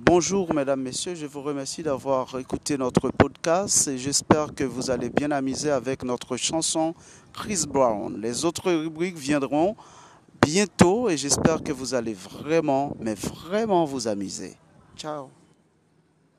Bonjour mesdames, messieurs, je vous remercie d'avoir écouté notre podcast et j'espère que vous allez bien amuser avec notre chanson Chris Brown. Les autres rubriques viendront bientôt et j'espère que vous allez vraiment, mais vraiment vous amuser. Ciao